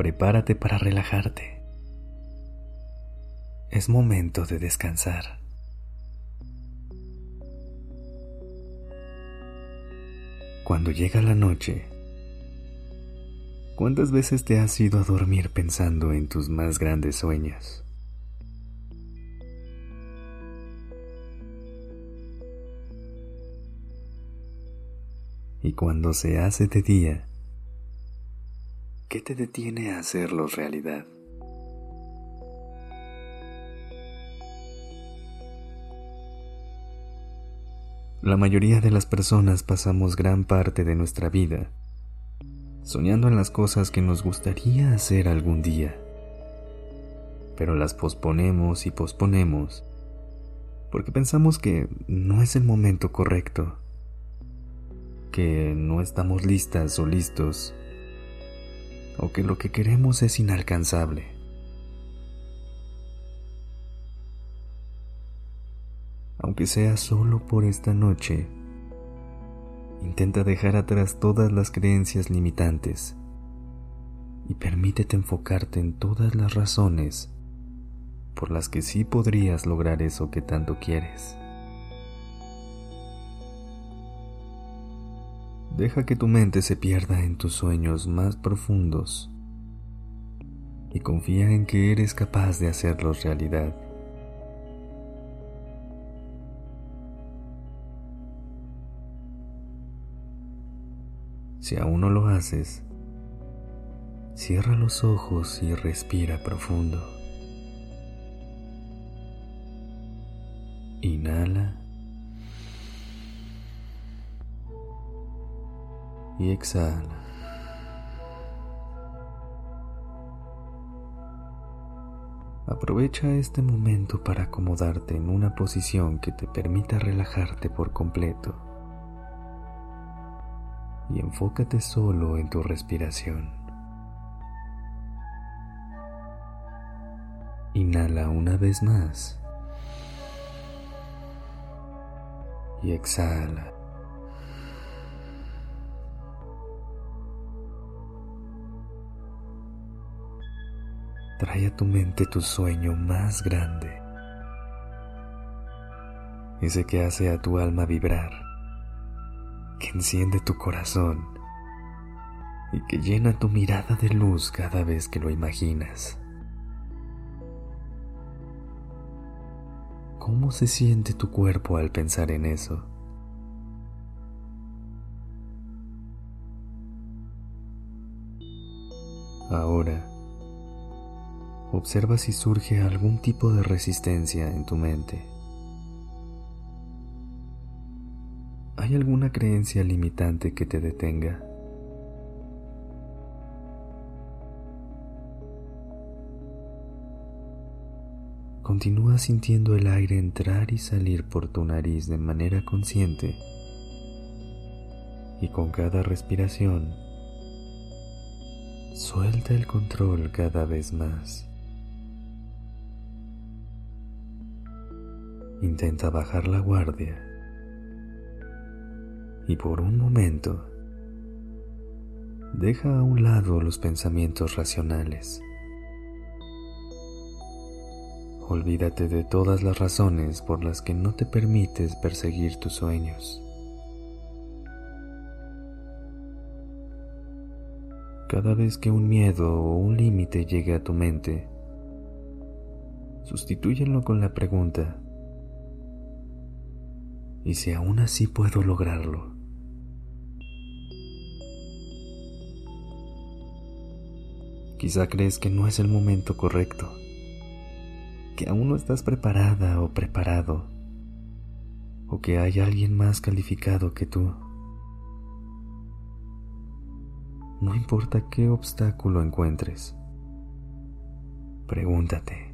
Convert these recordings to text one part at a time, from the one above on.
Prepárate para relajarte. Es momento de descansar. Cuando llega la noche, ¿cuántas veces te has ido a dormir pensando en tus más grandes sueños? Y cuando se hace de día, ¿qué te detiene a hacerlos realidad? La mayoría de las personas pasamos gran parte de nuestra vida soñando en las cosas que nos gustaría hacer algún día, pero las posponemos y posponemos porque pensamos que no es el momento correcto que no estamos listas o listos, o que lo que queremos es inalcanzable. Aunque sea solo por esta noche, intenta dejar atrás todas las creencias limitantes y permítete enfocarte en todas las razones por las que sí podrías lograr eso que tanto quieres. Deja que tu mente se pierda en tus sueños más profundos y confía en que eres capaz de hacerlos realidad. Si aún no lo haces, cierra los ojos y respira profundo. Inhala. Y exhala. Aprovecha este momento para acomodarte en una posición que te permita relajarte por completo y enfócate solo en tu respiración. Inhala una vez más y exhala. Trae a tu mente tu sueño más grande, ese que hace a tu alma vibrar, que enciende tu corazón y que llena tu mirada de luz cada vez que lo imaginas. ¿Cómo se siente tu cuerpo al pensar en eso? Ahora, observa si surge algún tipo de resistencia en tu mente. ¿Hay alguna creencia limitante que te detenga? Continúa sintiendo el aire entrar y salir por tu nariz de manera consciente y con cada respiración suelta el control cada vez más. Intenta bajar la guardia y por un momento deja a un lado los pensamientos racionales. Olvídate de todas las razones por las que no te permites perseguir tus sueños. Cada vez que un miedo o un límite llegue a tu mente, sustitúyenlo con la pregunta, y si aún así puedo lograrlo. Quizá crees que no es el momento correcto, que aún no estás preparada o preparado, o que hay alguien más calificado que tú. No importa qué obstáculo encuentres, Pregúntate,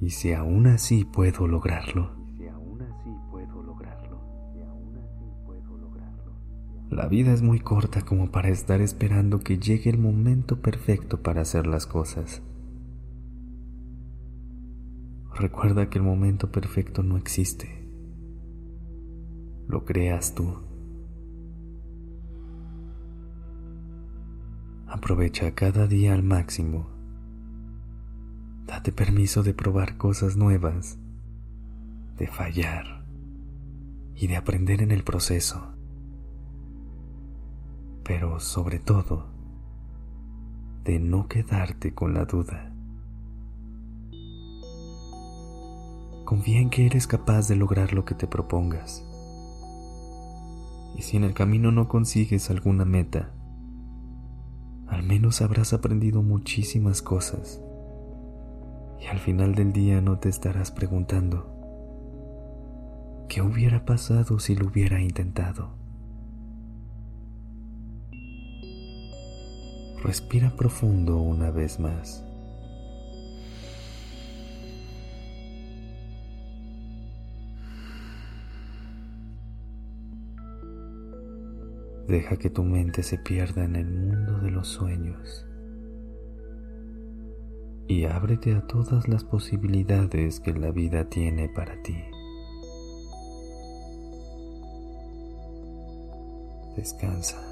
¿y si aún así puedo lograrlo? La vida es muy corta como para estar esperando que llegue el momento perfecto para hacer las cosas. Recuerda que el momento perfecto no existe. Lo creas tú. Aprovecha cada día al máximo. Date permiso de probar cosas nuevas, de fallar y de aprender en el proceso pero sobre todo de no quedarte con la duda. Confía en que eres capaz de lograr lo que te propongas. Y si en el camino no consigues alguna meta, al menos habrás aprendido muchísimas cosas. Y al final del día no te estarás preguntando, ¿qué hubiera pasado si lo hubiera intentado? Respira profundo una vez más. Deja que tu mente se pierda en el mundo de los sueños y ábrete a todas las posibilidades que la vida tiene para ti. Descansa.